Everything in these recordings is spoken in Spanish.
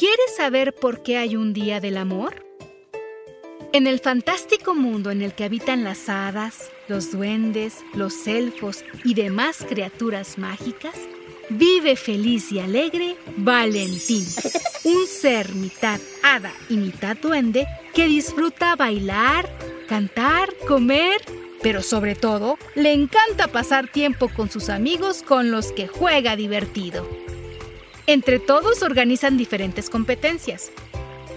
¿Quieres saber por qué hay un Día del Amor? En el fantástico mundo en el que habitan las hadas, los duendes, los elfos y demás criaturas mágicas, vive feliz y alegre Valentín, un ser mitad hada y mitad duende que disfruta bailar, cantar, comer, pero sobre todo le encanta pasar tiempo con sus amigos con los que juega divertido. Entre todos organizan diferentes competencias,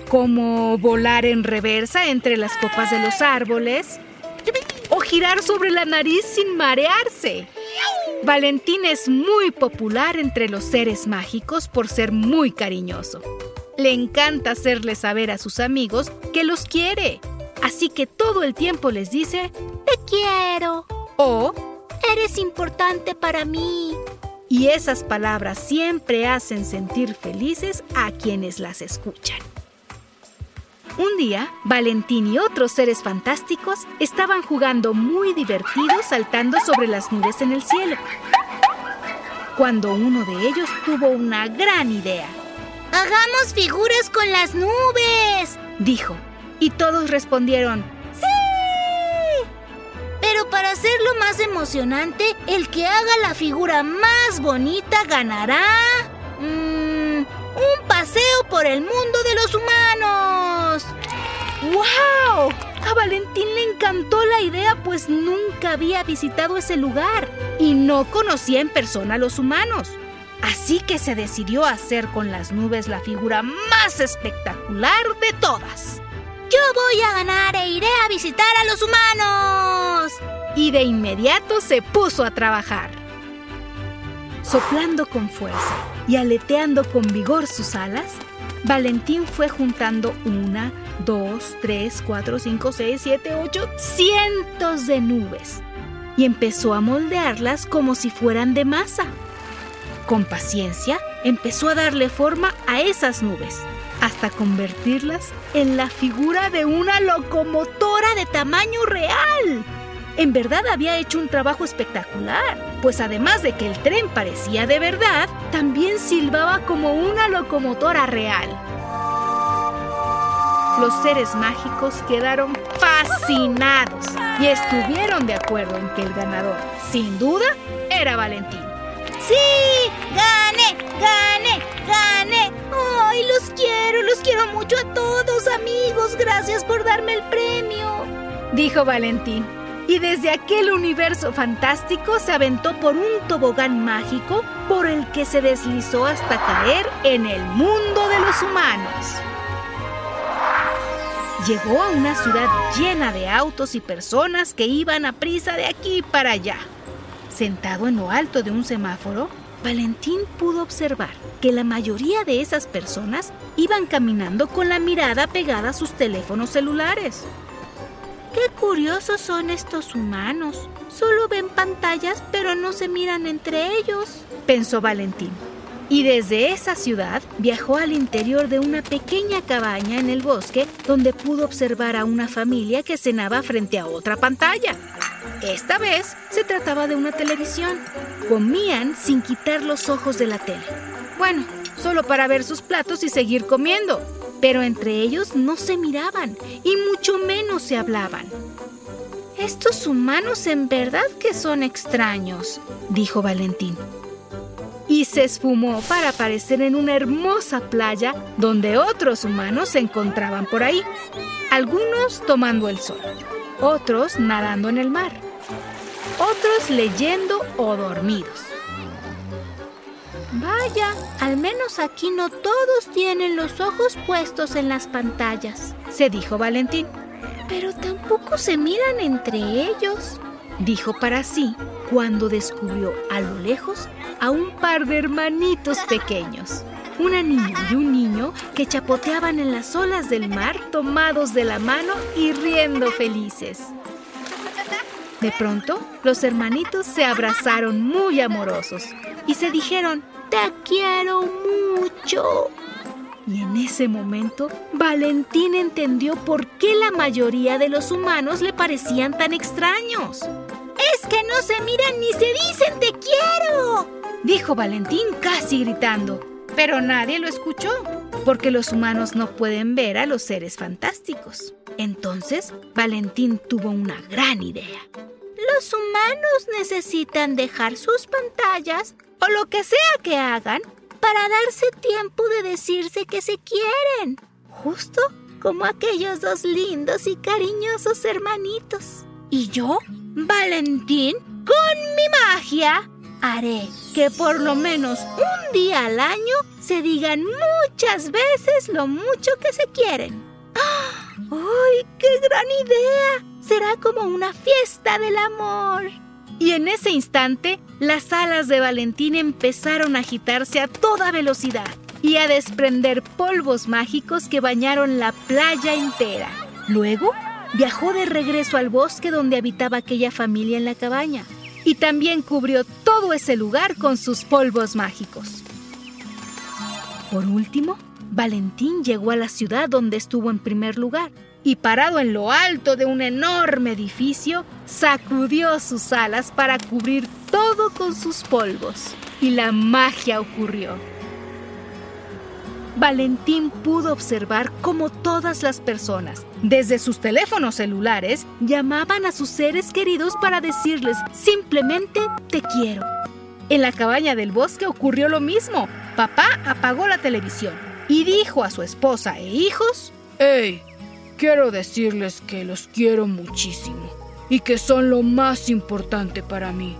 como volar en reversa entre las copas de los árboles o girar sobre la nariz sin marearse. Valentín es muy popular entre los seres mágicos por ser muy cariñoso. Le encanta hacerle saber a sus amigos que los quiere, así que todo el tiempo les dice, te quiero o eres importante para mí y esas palabras siempre hacen sentir felices a quienes las escuchan. Un día, Valentín y otros seres fantásticos estaban jugando muy divertidos saltando sobre las nubes en el cielo. Cuando uno de ellos tuvo una gran idea. ¡Hagamos figuras con las nubes! dijo. Y todos respondieron, hacerlo más emocionante, el que haga la figura más bonita ganará... Mmm, un paseo por el mundo de los humanos. ¡Wow! A Valentín le encantó la idea pues nunca había visitado ese lugar y no conocía en persona a los humanos. Así que se decidió hacer con las nubes la figura más espectacular de todas. Yo voy a ganar e iré a visitar a los humanos y de inmediato se puso a trabajar. Soplando con fuerza y aleteando con vigor sus alas, Valentín fue juntando una, dos, tres, cuatro, cinco, seis, siete, ocho, cientos de nubes y empezó a moldearlas como si fueran de masa. Con paciencia, empezó a darle forma a esas nubes hasta convertirlas en la figura de una locomotora de tamaño real. En verdad había hecho un trabajo espectacular, pues además de que el tren parecía de verdad, también silbaba como una locomotora real. Los seres mágicos quedaron fascinados y estuvieron de acuerdo en que el ganador, sin duda, era Valentín. ¡Sí! ¡Gané! ¡Gané! ¡Gané! ¡Ay, los quiero! ¡Los quiero mucho a todos, amigos! ¡Gracias por darme el premio! Dijo Valentín y desde aquel universo fantástico se aventó por un tobogán mágico por el que se deslizó hasta caer en el mundo de los humanos. Llegó a una ciudad llena de autos y personas que iban a prisa de aquí para allá. Sentado en lo alto de un semáforo, Valentín pudo observar que la mayoría de esas personas iban caminando con la mirada pegada a sus teléfonos celulares. Qué curiosos son estos humanos. Solo ven pantallas pero no se miran entre ellos, pensó Valentín. Y desde esa ciudad viajó al interior de una pequeña cabaña en el bosque donde pudo observar a una familia que cenaba frente a otra pantalla. Esta vez se trataba de una televisión. Comían sin quitar los ojos de la tele. Bueno, solo para ver sus platos y seguir comiendo. Pero entre ellos no se miraban y mucho menos se hablaban. Estos humanos en verdad que son extraños, dijo Valentín. Y se esfumó para aparecer en una hermosa playa donde otros humanos se encontraban por ahí. Algunos tomando el sol, otros nadando en el mar, otros leyendo o dormidos. Al menos aquí no todos tienen los ojos puestos en las pantallas, se dijo Valentín. Pero tampoco se miran entre ellos, dijo para sí cuando descubrió a lo lejos a un par de hermanitos pequeños. Una niña y un niño que chapoteaban en las olas del mar tomados de la mano y riendo felices. De pronto, los hermanitos se abrazaron muy amorosos y se dijeron, Te quiero mucho. Y en ese momento, Valentín entendió por qué la mayoría de los humanos le parecían tan extraños. Es que no se miran ni se dicen te quiero, dijo Valentín casi gritando. Pero nadie lo escuchó, porque los humanos no pueden ver a los seres fantásticos. Entonces, Valentín tuvo una gran idea. Los humanos necesitan dejar sus pantallas o lo que sea que hagan para darse tiempo de decirse que se quieren, justo como aquellos dos lindos y cariñosos hermanitos. Y yo, Valentín, con mi magia, haré que por lo menos un día al año se digan muchas veces lo mucho que se quieren. ¡Ay, qué gran idea! Será como una fiesta del amor. Y en ese instante, las alas de Valentín empezaron a agitarse a toda velocidad y a desprender polvos mágicos que bañaron la playa entera. Luego, viajó de regreso al bosque donde habitaba aquella familia en la cabaña y también cubrió todo ese lugar con sus polvos mágicos. Por último, Valentín llegó a la ciudad donde estuvo en primer lugar y parado en lo alto de un enorme edificio, sacudió sus alas para cubrir todo con sus polvos. Y la magia ocurrió. Valentín pudo observar cómo todas las personas, desde sus teléfonos celulares, llamaban a sus seres queridos para decirles simplemente te quiero. En la cabaña del bosque ocurrió lo mismo. Papá apagó la televisión y dijo a su esposa e hijos, ¡Hey! Quiero decirles que los quiero muchísimo y que son lo más importante para mí.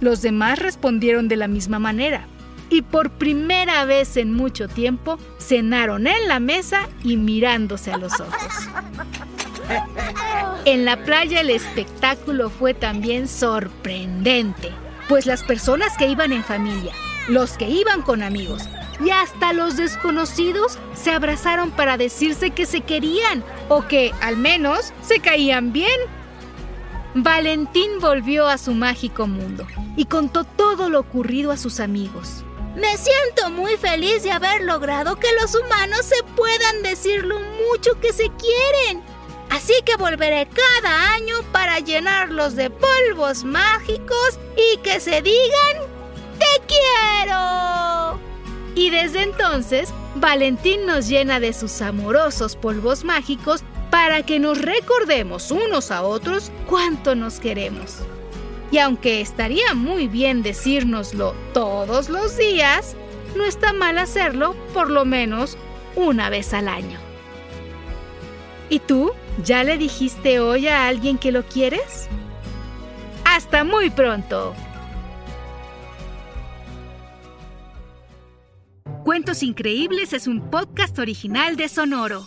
Los demás respondieron de la misma manera y por primera vez en mucho tiempo cenaron en la mesa y mirándose a los ojos. En la playa el espectáculo fue también sorprendente, pues las personas que iban en familia, los que iban con amigos y hasta los desconocidos se abrazaron para decirse que se querían o que al menos se caían bien. Valentín volvió a su mágico mundo y contó todo lo ocurrido a sus amigos. Me siento muy feliz de haber logrado que los humanos se puedan decir lo mucho que se quieren. Así que volveré cada año para llenarlos de polvos mágicos y que se digan ¡Te quiero! Y desde entonces, Valentín nos llena de sus amorosos polvos mágicos para que nos recordemos unos a otros cuánto nos queremos. Y aunque estaría muy bien decírnoslo todos los días, no está mal hacerlo por lo menos una vez al año. ¿Y tú? ¿Ya le dijiste hoy a alguien que lo quieres? Hasta muy pronto. Cuentos Increíbles es un podcast original de Sonoro.